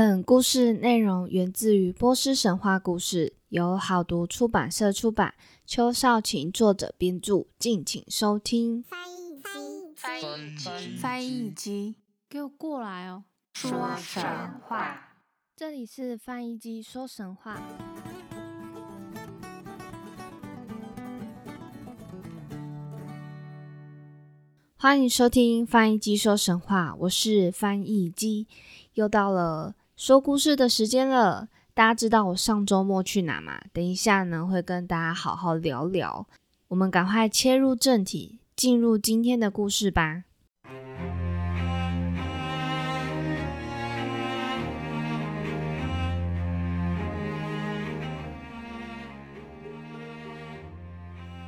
本故事内容源自于波斯神话故事，由好读出版社出版，邱少晴作者编著，敬请收听。翻译机，翻译机，翻译机，给我过来哦！说神话。这里是翻译机说神话。欢迎收听翻译机说神话，我是翻译机，又到了说故事的时间了。大家知道我上周末去哪吗？等一下呢，会跟大家好好聊聊。我们赶快切入正题，进入今天的故事吧。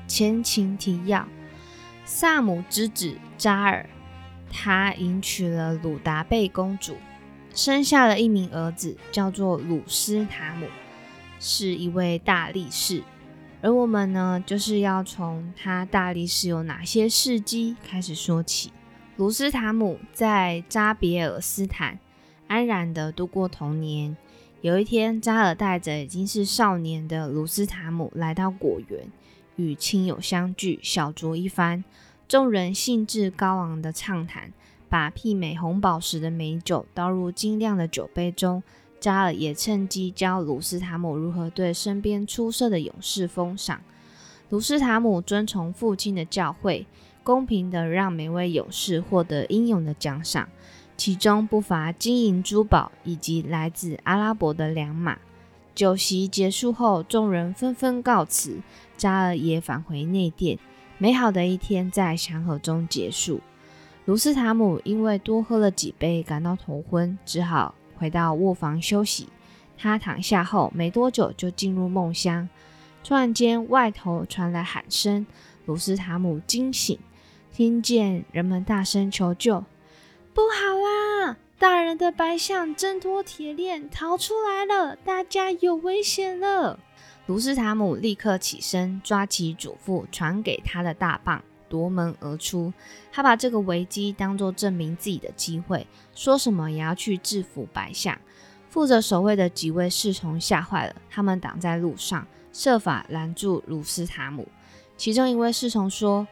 前情提要：萨姆之子扎尔，他迎娶了鲁达贝公主，生下了一名儿子，叫做鲁斯塔姆，是一位大力士。而我们呢，就是要从他大力士有哪些事迹开始说起。鲁斯塔姆在扎别尔斯坦安然的度过童年。有一天，扎尔带着已经是少年的鲁斯塔姆来到果园。与亲友相聚，小酌一番，众人兴致高昂的畅谈，把媲美红宝石的美酒倒入晶亮的酒杯中。扎尔也趁机教鲁斯塔姆如何对身边出色的勇士封赏。鲁斯塔姆遵从父亲的教诲，公平的让每位勇士获得英勇的奖赏，其中不乏金银珠宝以及来自阿拉伯的良马。酒席结束后，众人纷纷告辞。扎尔也返回内殿。美好的一天在祥和中结束。卢斯塔姆因为多喝了几杯，感到头昏，只好回到卧房休息。他躺下后没多久就进入梦乡。突然间，外头传来喊声，卢斯塔姆惊醒，听见人们大声求救：“不好啦！大人的白象挣脱铁链逃出来了，大家有危险了！”卢斯塔姆立刻起身，抓起祖父传给他的大棒，夺门而出。他把这个危机当作证明自己的机会，说什么也要去制服白象。负责守卫的几位侍从吓坏了，他们挡在路上，设法拦住鲁斯塔姆。其中一位侍从说：“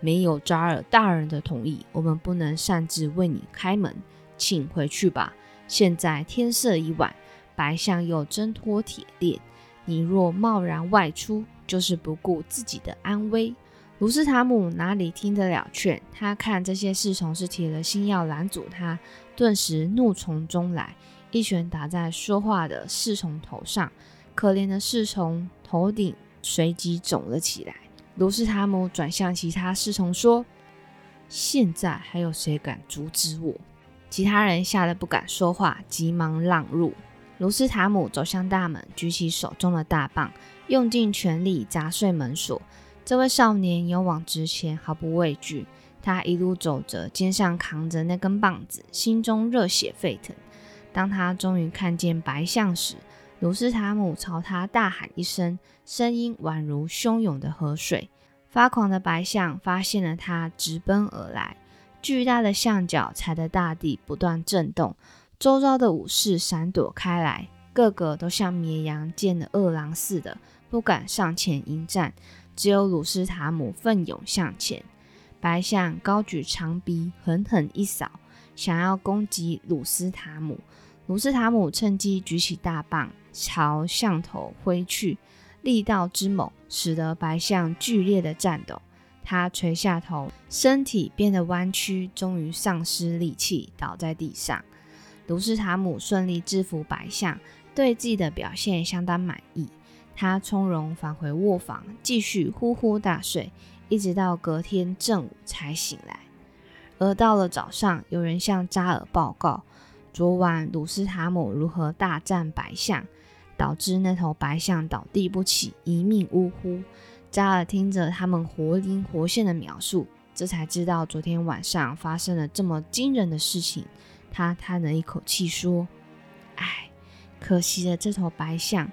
没有扎尔大人的同意，我们不能擅自为你开门，请回去吧。现在天色已晚，白象又挣脱铁链。”你若贸然外出，就是不顾自己的安危。卢斯塔姆哪里听得了劝？他看这些侍从是铁了心要拦阻他，顿时怒从中来，一拳打在说话的侍从头上。可怜的侍从头顶随即肿了起来。卢斯塔姆转向其他侍从说：“现在还有谁敢阻止我？”其他人吓得不敢说话，急忙让路。卢斯塔姆走向大门，举起手中的大棒，用尽全力砸碎门锁。这位少年勇往直前，毫不畏惧。他一路走着，肩上扛着那根棒子，心中热血沸腾。当他终于看见白象时，卢斯塔姆朝他大喊一声，声音宛如汹涌的河水。发狂的白象发现了他，直奔而来。巨大的象脚踩得大地不断震动。周遭的武士闪躲开来，个个都像绵羊见了饿狼似的，不敢上前迎战。只有鲁斯塔姆奋勇向前。白象高举长鼻，狠狠一扫，想要攻击鲁斯塔姆。鲁斯塔姆趁机举起大棒，朝象头挥去，力道之猛，使得白象剧烈的颤抖。他垂下头，身体变得弯曲，终于丧失力气，倒在地上。鲁斯塔姆顺利制服白象，对自己的表现相当满意。他从容返回卧房，继续呼呼大睡，一直到隔天正午才醒来。而到了早上，有人向扎尔报告，昨晚鲁斯塔姆如何大战白象，导致那头白象倒地不起，一命呜呼。扎尔听着他们活灵活现的描述，这才知道昨天晚上发生了这么惊人的事情。他叹了一口气说：“唉，可惜了这头白象。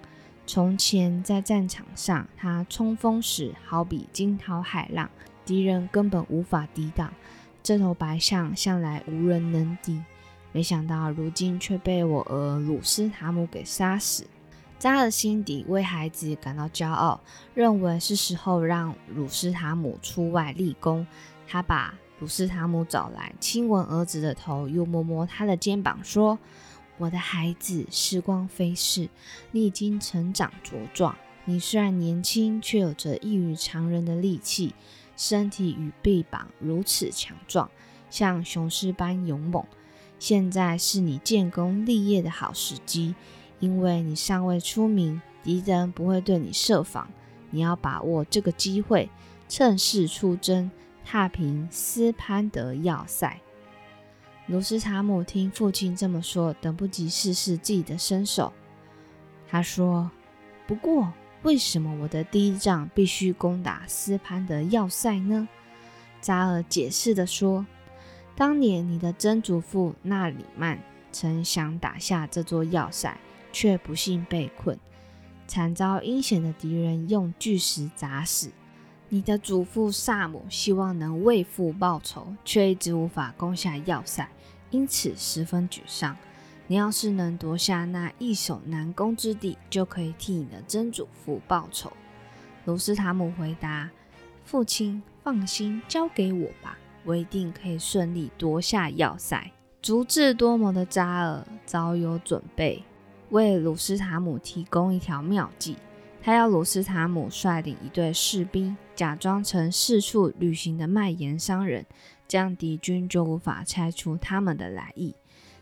从前在战场上，他冲锋时好比惊涛骇浪，敌人根本无法抵挡。这头白象向来无人能敌。没想到如今却被我儿鲁斯塔姆给杀死。扎尔心底为孩子感到骄傲，认为是时候让鲁斯塔姆出外立功。他把鲁斯塔姆找来，亲吻儿子的头，又摸摸他的肩膀，说：“我的孩子，时光飞逝，你已经成长茁壮。你虽然年轻，却有着异于常人的力气，身体与臂膀如此强壮，像雄狮般勇猛。”现在是你建功立业的好时机，因为你尚未出名，敌人不会对你设防。你要把握这个机会，趁势出征，踏平斯潘德要塞。卢斯查姆听父亲这么说，等不及试试自己的身手。他说：“不过，为什么我的第一仗必须攻打斯潘德要塞呢？”扎尔解释的说。当年你的曾祖父纳里曼曾想打下这座要塞，却不幸被困，惨遭阴险的敌人用巨石砸死。你的祖父萨姆希望能为父报仇，却一直无法攻下要塞，因此十分沮丧。你要是能夺下那易守难攻之地，就可以替你的曾祖父报仇。卢斯塔姆回答：“父亲，放心，交给我吧。”我一定可以顺利夺下要塞。足智多谋的扎尔早有准备，为鲁斯塔姆提供一条妙计。他要鲁斯塔姆率领一队士兵，假装成四处旅行的卖盐商人，这样敌军就无法猜出他们的来意。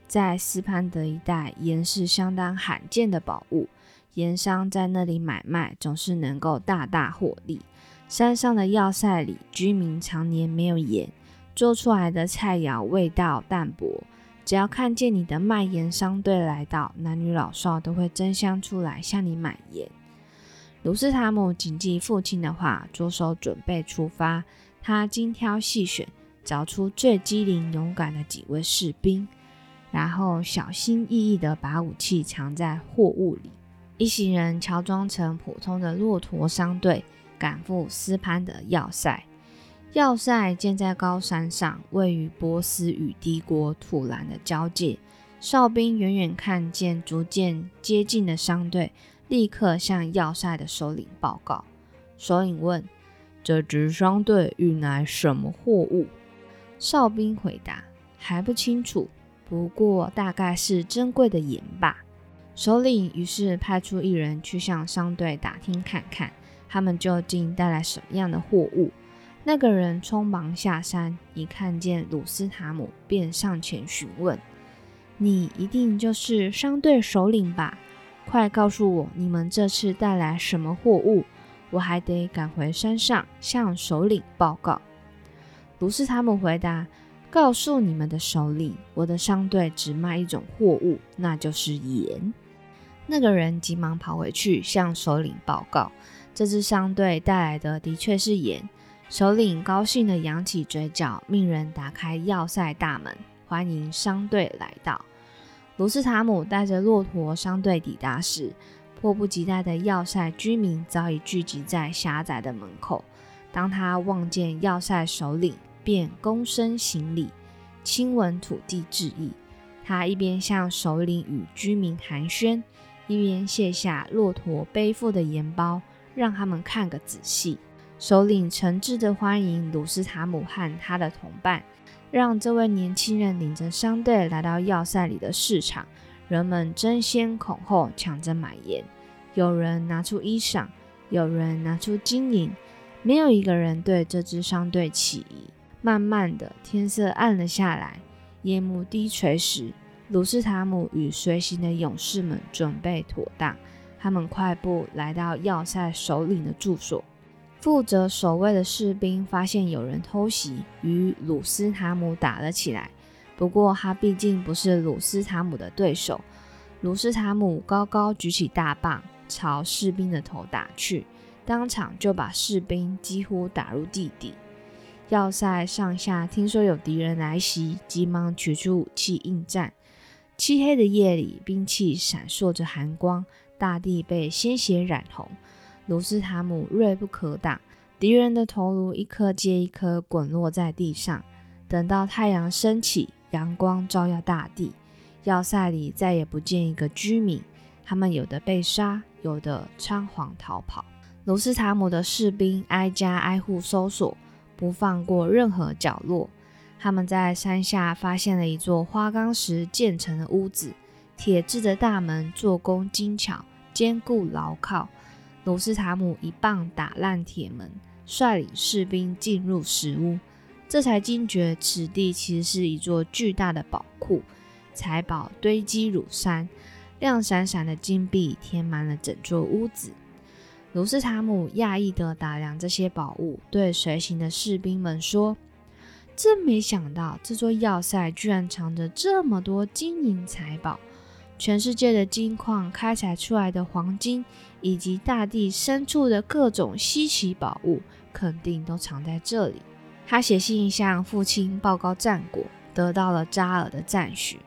在斯潘德一带，盐是相当罕见的宝物，盐商在那里买卖总是能够大大获利。山上的要塞里，居民常年没有盐。做出来的菜肴味道淡薄，只要看见你的卖盐商队来到，男女老少都会争相出来向你买盐。卢斯塔姆谨记父亲的话，着手准备出发。他精挑细选，找出最机灵勇敢的几位士兵，然后小心翼翼地把武器藏在货物里。一行人乔装成普通的骆驼商队，赶赴斯潘的要塞。要塞建在高山上，位于波斯与帝国土兰的交界。哨兵远远看见逐渐接近的商队，立刻向要塞的首领报告。首领问：“这支商队运来什么货物？”哨兵回答：“还不清楚，不过大概是珍贵的盐吧。”首领于是派出一人去向商队打听看看，他们究竟带来什么样的货物。那个人匆忙下山，一看见鲁斯塔姆，便上前询问：“你一定就是商队首领吧？快告诉我，你们这次带来什么货物？我还得赶回山上向首领报告。”鲁斯塔姆回答：“告诉你们的首领，我的商队只卖一种货物，那就是盐。”那个人急忙跑回去向首领报告：“这支商队带来的的确是盐。”首领高兴地扬起嘴角，命人打开要塞大门，欢迎商队来到。卢斯塔姆带着骆驼商队抵达时，迫不及待的要塞居民早已聚集在狭窄的门口。当他望见要塞首领，便躬身行礼，亲吻土地致意。他一边向首领与居民寒暄，一边卸下骆驼背负的盐包，让他们看个仔细。首领诚挚地欢迎鲁斯塔姆和他的同伴，让这位年轻人领着商队来到要塞里的市场。人们争先恐后抢着买盐，有人拿出衣裳，有人拿出金银，没有一个人对这支商队起疑。慢慢的，天色暗了下来，夜幕低垂时，鲁斯塔姆与随行的勇士们准备妥当，他们快步来到要塞首领的住所。负责守卫的士兵发现有人偷袭，与鲁斯塔姆打了起来。不过他毕竟不是鲁斯塔姆的对手。鲁斯塔姆高高举起大棒，朝士兵的头打去，当场就把士兵几乎打入地底。要塞上下听说有敌人来袭，急忙取出武器应战。漆黑的夜里，兵器闪烁着寒光，大地被鲜血染红。卢斯塔姆锐不可挡，敌人的头颅一颗接一颗滚落在地上。等到太阳升起，阳光照耀大地，要塞里再也不见一个居民，他们有的被杀，有的仓皇逃跑。卢斯塔姆的士兵挨家挨户搜索，不放过任何角落。他们在山下发现了一座花岗石建成的屋子，铁制的大门做工精巧，坚固牢靠。卢斯塔姆一棒打烂铁门，率领士兵进入石屋，这才惊觉此地其实是一座巨大的宝库，财宝堆积如山，亮闪闪的金币填满了整座屋子。卢斯塔姆讶异地打量这些宝物，对随行的士兵们说：“真没想到，这座要塞居然藏着这么多金银财宝！全世界的金矿开采出来的黄金，以及大地深处的各种稀奇宝物，肯定都藏在这里。”他写信向父亲报告战果，得到了扎尔的赞许。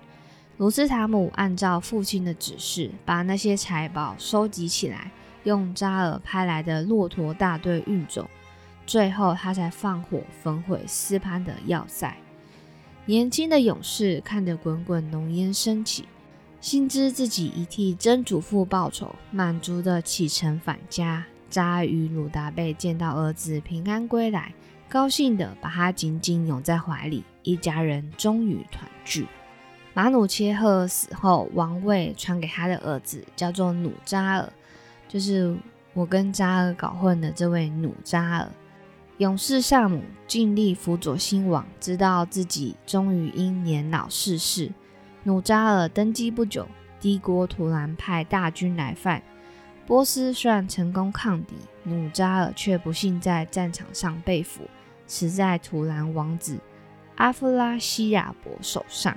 卢斯塔姆按照父亲的指示，把那些财宝收集起来。用扎尔派来的骆驼大队运走，最后他才放火焚毁斯潘的要塞。年轻的勇士看着滚滚浓烟升起，心知自己已替曾祖父报仇，满足的启程返家。扎尔与鲁达贝见到儿子平安归来，高兴的把他紧紧拥在怀里，一家人终于团聚。马努切赫死后，王位传给他的儿子，叫做努扎尔。就是我跟扎尔搞混的这位努扎尔，勇士萨姆尽力辅佐新王，知道自己终于因年老逝世。努扎尔登基不久，帝国突然派大军来犯。波斯虽然成功抗敌，努扎尔却不幸在战场上被俘，死在图兰王子阿夫拉西亚伯手上。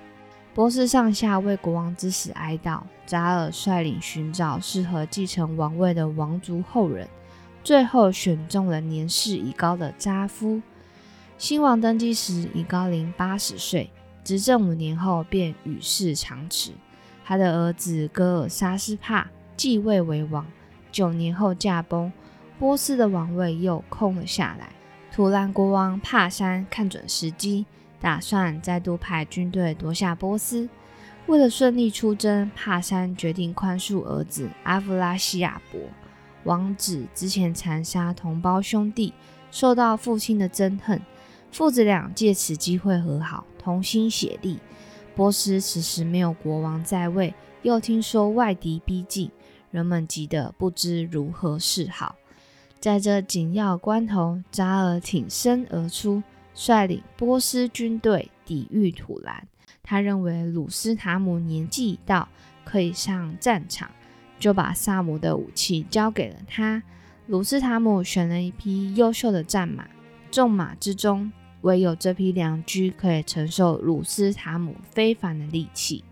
波斯上下为国王之死哀悼，扎尔率领寻找适合继承王位的王族后人，最后选中了年事已高的扎夫。新王登基时已高龄八十岁，执政五年后便与世长辞。他的儿子戈尔沙斯帕继位为王，九年后驾崩，波斯的王位又空了下来。图兰国王帕山看准时机。打算再度派军队夺下波斯。为了顺利出征，帕山决定宽恕儿子阿弗拉西亚伯。王子之前残杀同胞兄弟，受到父亲的憎恨，父子俩借此机会和好，同心协力。波斯此时没有国王在位，又听说外敌逼近，人们急得不知如何是好。在这紧要关头，扎尔挺身而出。率领波斯军队抵御土兰，他认为鲁斯塔姆年纪已到，可以上战场，就把萨姆的武器交给了他。鲁斯塔姆选了一匹优秀的战马，众马之中唯有这匹良驹可以承受鲁斯塔姆非凡的力气。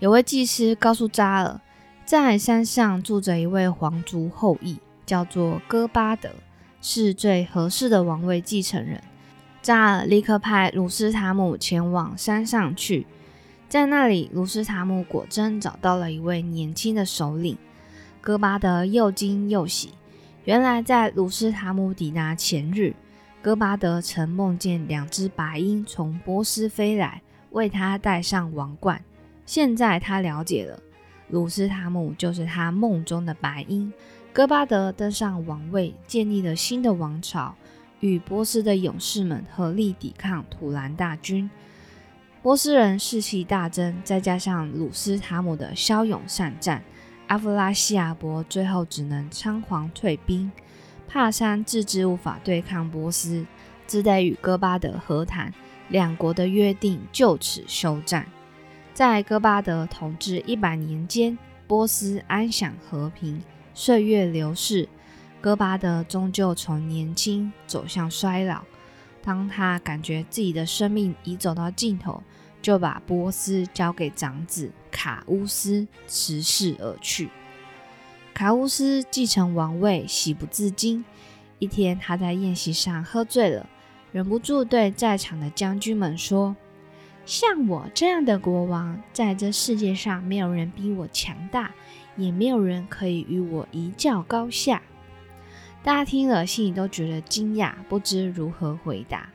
有位祭司告诉扎尔，在山上住着一位皇族后裔，叫做戈巴德，是最合适的王位继承人。扎尔立刻派鲁斯塔姆前往山上去，在那里，鲁斯塔姆果真找到了一位年轻的首领。戈巴德又惊又喜，原来在鲁斯塔姆抵达前日，戈巴德曾梦见两只白鹰从波斯飞来，为他戴上王冠。现在他了解了，鲁斯塔姆就是他梦中的白鹰。戈巴德登上王位，建立了新的王朝。与波斯的勇士们合力抵抗土兰大军，波斯人士气大增，再加上鲁斯塔姆的骁勇善战，阿弗拉西亚伯最后只能仓皇退兵。帕山自知无法对抗波斯，只得与哥巴德和谈，两国的约定就此休战。在哥巴德统治一百年间，波斯安享和平，岁月流逝。戈巴德终究从年轻走向衰老。当他感觉自己的生命已走到尽头，就把波斯交给长子卡乌斯，辞世而去。卡乌斯继承王位，喜不自禁。一天，他在宴席上喝醉了，忍不住对在场的将军们说：“像我这样的国王，在这世界上没有人比我强大，也没有人可以与我一较高下。”大家听了，心里都觉得惊讶，不知如何回答。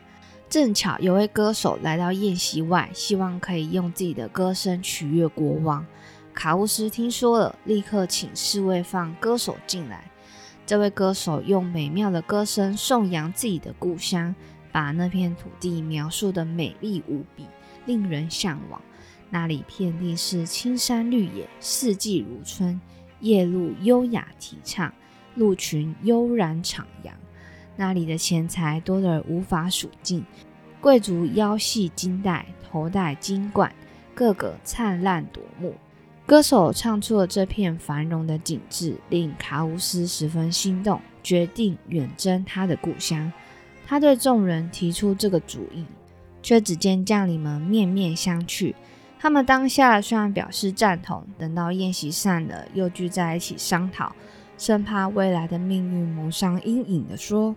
正巧有位歌手来到宴席外，希望可以用自己的歌声取悦国王。卡乌斯听说了，立刻请侍卫放歌手进来。这位歌手用美妙的歌声颂扬自己的故乡，把那片土地描述的美丽无比，令人向往。那里遍地是青山绿野，四季如春，夜路优雅啼唱，鹿群悠然徜徉。那里的钱财多得无法数尽，贵族腰系金带，头戴金冠，个个灿烂夺目。歌手唱出了这片繁荣的景致，令卡乌斯十分心动，决定远征他的故乡。他对众人提出这个主意，却只见将领们面面相觑。他们当下虽然表示赞同，等到宴席散了，又聚在一起商讨，生怕未来的命运蒙上阴影的说。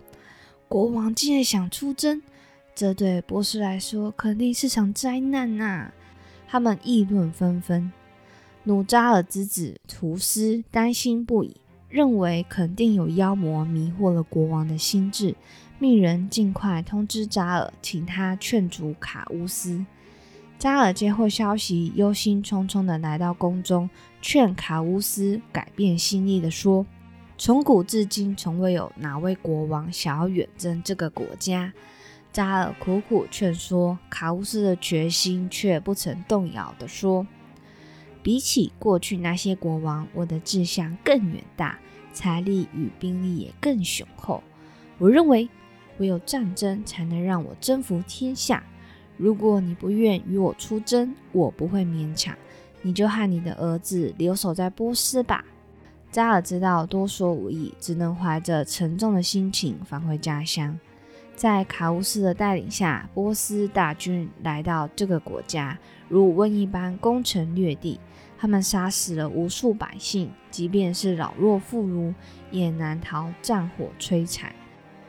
国王竟然想出征，这对波斯来说肯定是场灾难呐！他们议论纷纷。努扎尔之子图斯担心不已，认为肯定有妖魔迷惑了国王的心智，命人尽快通知扎尔，请他劝阻卡乌斯。扎尔接获消息，忧心忡忡地来到宫中，劝卡乌斯改变心意的说。从古至今，从未有哪位国王想要远征这个国家。扎尔苦苦劝说卡乌斯的决心，却不曾动摇地说：“比起过去那些国王，我的志向更远大，财力与兵力也更雄厚。我认为，唯有战争才能让我征服天下。如果你不愿与我出征，我不会勉强，你就和你的儿子留守在波斯吧。”扎尔知道多说无益，只能怀着沉重的心情返回家乡。在卡乌斯的带领下，波斯大军来到这个国家，如瘟疫般攻城略地。他们杀死了无数百姓，即便是老弱妇孺，也难逃战火摧残。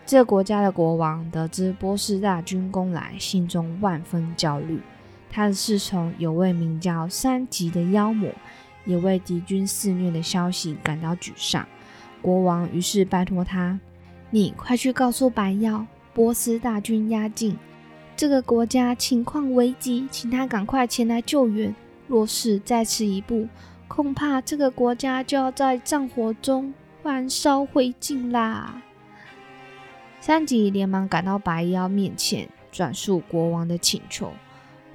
这个国家的国王得知波斯大军攻来，心中万分焦虑。他的侍从有位名叫三吉的妖魔。也为敌军肆虐的消息感到沮丧。国王于是拜托他：“你快去告诉白妖，波斯大军压境，这个国家情况危急，请他赶快前来救援。若是再迟一步，恐怕这个国家就要在战火中燃烧灰烬啦！”三吉连忙赶到白妖面前，转述国王的请求。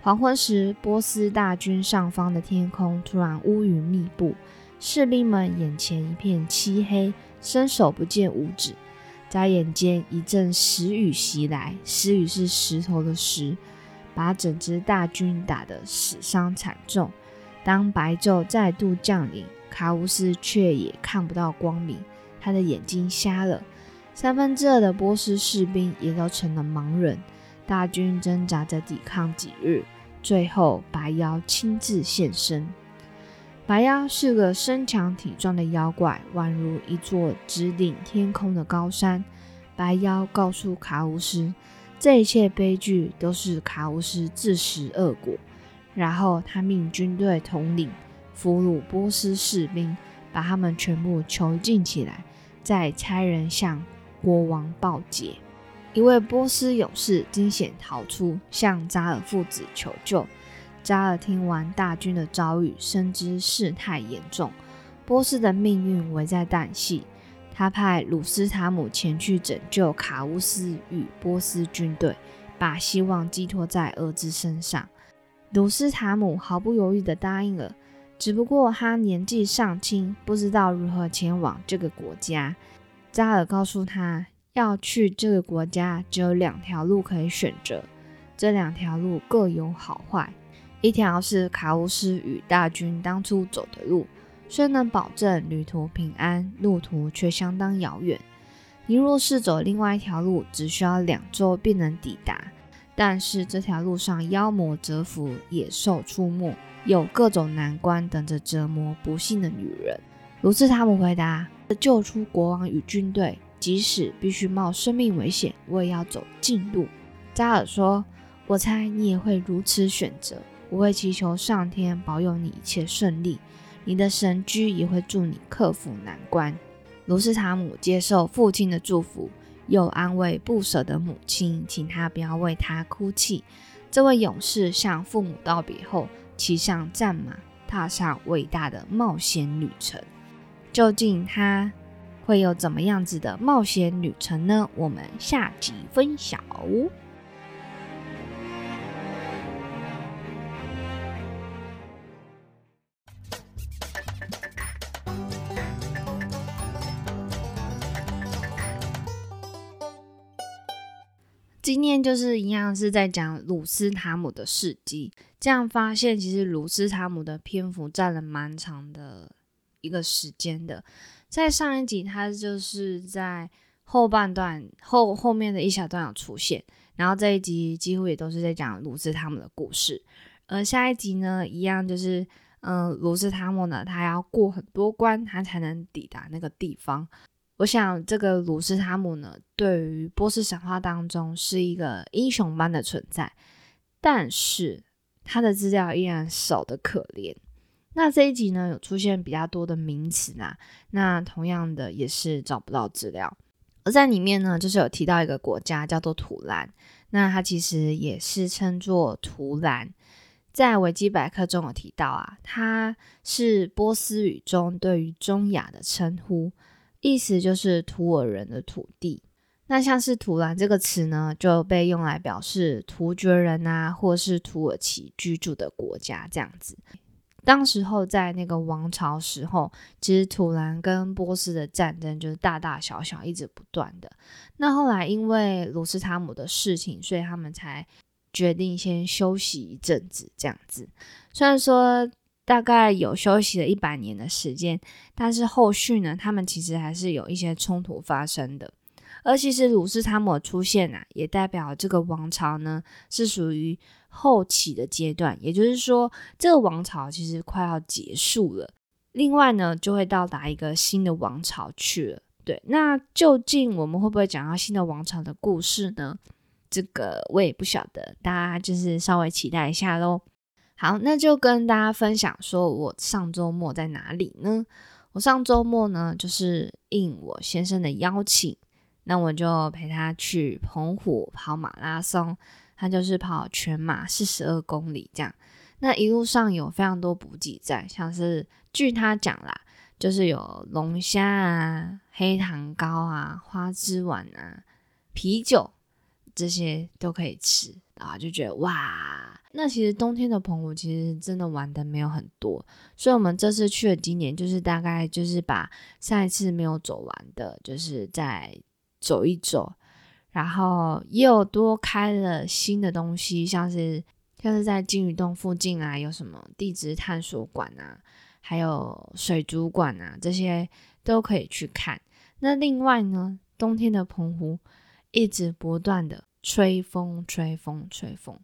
黄昏时，波斯大军上方的天空突然乌云密布，士兵们眼前一片漆黑，伸手不见五指。眨眼间，一阵石雨袭来，石雨是石头的石，把整支大军打得死伤惨重。当白昼再度降临，卡乌斯却也看不到光明，他的眼睛瞎了。三分之二的波斯士兵也都成了盲人。大军挣扎着抵抗几日，最后白妖亲自现身。白妖是个身强体壮的妖怪，宛如一座直顶天空的高山。白妖告诉卡乌斯，这一切悲剧都是卡乌斯自食恶果。然后他命军队统领俘虏波斯士兵，把他们全部囚禁起来，再差人向国王报捷。一位波斯勇士惊险逃出，向扎尔父子求救。扎尔听完大军的遭遇，深知事态严重，波斯的命运危在旦夕。他派鲁斯塔姆前去拯救卡乌斯与波斯军队，把希望寄托在儿子身上。鲁斯塔姆毫不犹豫地答应了，只不过他年纪尚轻，不知道如何前往这个国家。扎尔告诉他。要去这个国家，只有两条路可以选择。这两条路各有好坏。一条是卡乌斯与大军当初走的路，虽能保证旅途平安，路途却相当遥远。你若是走另外一条路，只需要两周便能抵达。但是这条路上妖魔蛰伏，野兽出没，有各种难关等着折磨不幸的女人。卢斯塔姆回答：“救出国王与军队。”即使必须冒生命危险，我也要走近路。扎尔说：“我猜你也会如此选择。我会祈求上天保佑你一切顺利，你的神驹也会助你克服难关。”卢斯塔姆接受父亲的祝福，又安慰不舍的母亲，请他不要为他哭泣。这位勇士向父母道别后，骑上战马，踏上伟大的冒险旅程。究竟他会有怎么样子的冒险旅程呢？我们下集分享。今天就是一样是在讲鲁斯塔姆的事迹，这样发现其实鲁斯塔姆的篇幅占了蛮长的一个时间的。在上一集，他就是在后半段后后面的一小段有出现，然后这一集几乎也都是在讲鲁斯塔姆的故事。而下一集呢，一样就是嗯，鲁斯塔姆呢，他要过很多关，他才能抵达那个地方。我想，这个鲁斯塔姆呢，对于波斯神话当中是一个英雄般的存在，但是他的资料依然少得可怜。那这一集呢，有出现比较多的名词啦，那同样的也是找不到资料。而在里面呢，就是有提到一个国家叫做土兰，那它其实也是称作图兰，在维基百科中有提到啊，它是波斯语中对于中亚的称呼。意思就是土尔人的土地。那像是“土兰”这个词呢，就被用来表示突厥人啊，或是土耳其居住的国家这样子。当时候在那个王朝时候，其实土兰跟波斯的战争就是大大小小，一直不断的。那后来因为鲁斯塔姆的事情，所以他们才决定先休息一阵子这样子。虽然说。大概有休息了一百年的时间，但是后续呢，他们其实还是有一些冲突发生的。而其实鲁斯塔姆出现啊，也代表这个王朝呢是属于后期的阶段，也就是说，这个王朝其实快要结束了。另外呢，就会到达一个新的王朝去了。对，那究竟我们会不会讲到新的王朝的故事呢？这个我也不晓得，大家就是稍微期待一下喽。好，那就跟大家分享说，我上周末在哪里呢？我上周末呢，就是应我先生的邀请，那我就陪他去澎湖跑马拉松，他就是跑全马四十二公里这样。那一路上有非常多补给站，像是据他讲啦，就是有龙虾啊、黑糖糕啊、花枝丸啊、啤酒这些都可以吃啊，就觉得哇。那其实冬天的澎湖其实真的玩的没有很多，所以我们这次去了今年就是大概就是把上一次没有走完的，就是再走一走，然后也有多开了新的东西，像是像是在金鱼洞附近啊，有什么地质探索馆啊，还有水族馆啊，这些都可以去看。那另外呢，冬天的澎湖一直不断的。吹风，吹风，吹风，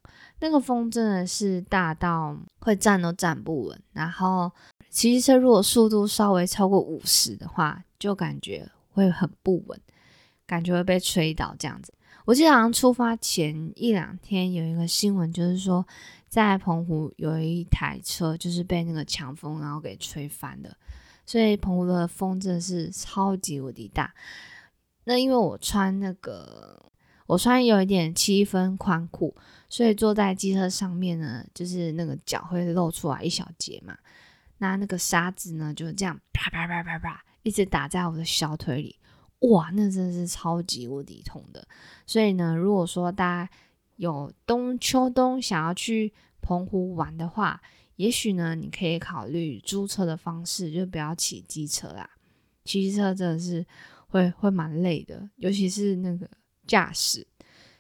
那个风真的是大到会站都站不稳。然后骑车如果速度稍微超过五十的话，就感觉会很不稳，感觉会被吹倒这样子。我记得好像出发前一两天有一个新闻，就是说在澎湖有一台车就是被那个强风然后给吹翻的，所以澎湖的风真的是超级无敌大。那因为我穿那个。我穿有一点七分宽裤，所以坐在机车上面呢，就是那个脚会露出来一小截嘛。那那个沙子呢，就这样啪啪啪啪啪，一直打在我的小腿里，哇，那真的是超级无敌痛的。所以呢，如果说大家有冬秋冬想要去澎湖玩的话，也许呢，你可以考虑租车的方式，就不要骑机车啦。骑机车真的是会会蛮累的，尤其是那个。驾驶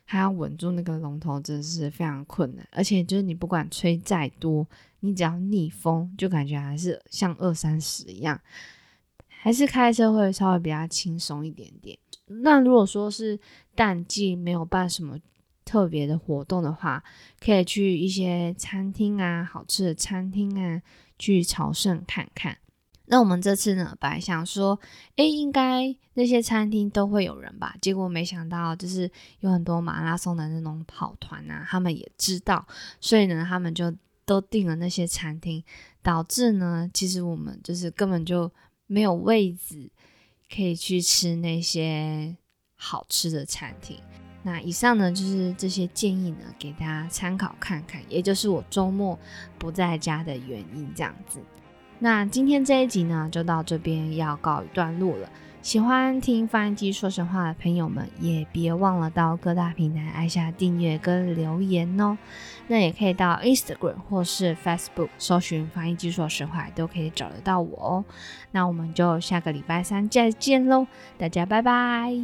还要稳住那个龙头，真的是非常困难。而且就是你不管吹再多，你只要逆风，就感觉还是像二三十一样。还是开车会稍微比较轻松一点点。那如果说是淡季没有办什么特别的活动的话，可以去一些餐厅啊，好吃的餐厅啊，去朝圣看看。那我们这次呢，本来想说，哎，应该那些餐厅都会有人吧？结果没想到，就是有很多马拉松的那种跑团啊，他们也知道，所以呢，他们就都订了那些餐厅，导致呢，其实我们就是根本就没有位置可以去吃那些好吃的餐厅。那以上呢就是这些建议呢，给大家参考看看，也就是我周末不在家的原因这样子。那今天这一集呢，就到这边要告一段落了。喜欢听翻译机说实话的朋友们，也别忘了到各大平台按下订阅跟留言哦。那也可以到 Instagram 或是 Facebook 搜寻翻译机说实话，都可以找得到我哦。那我们就下个礼拜三再见喽，大家拜拜。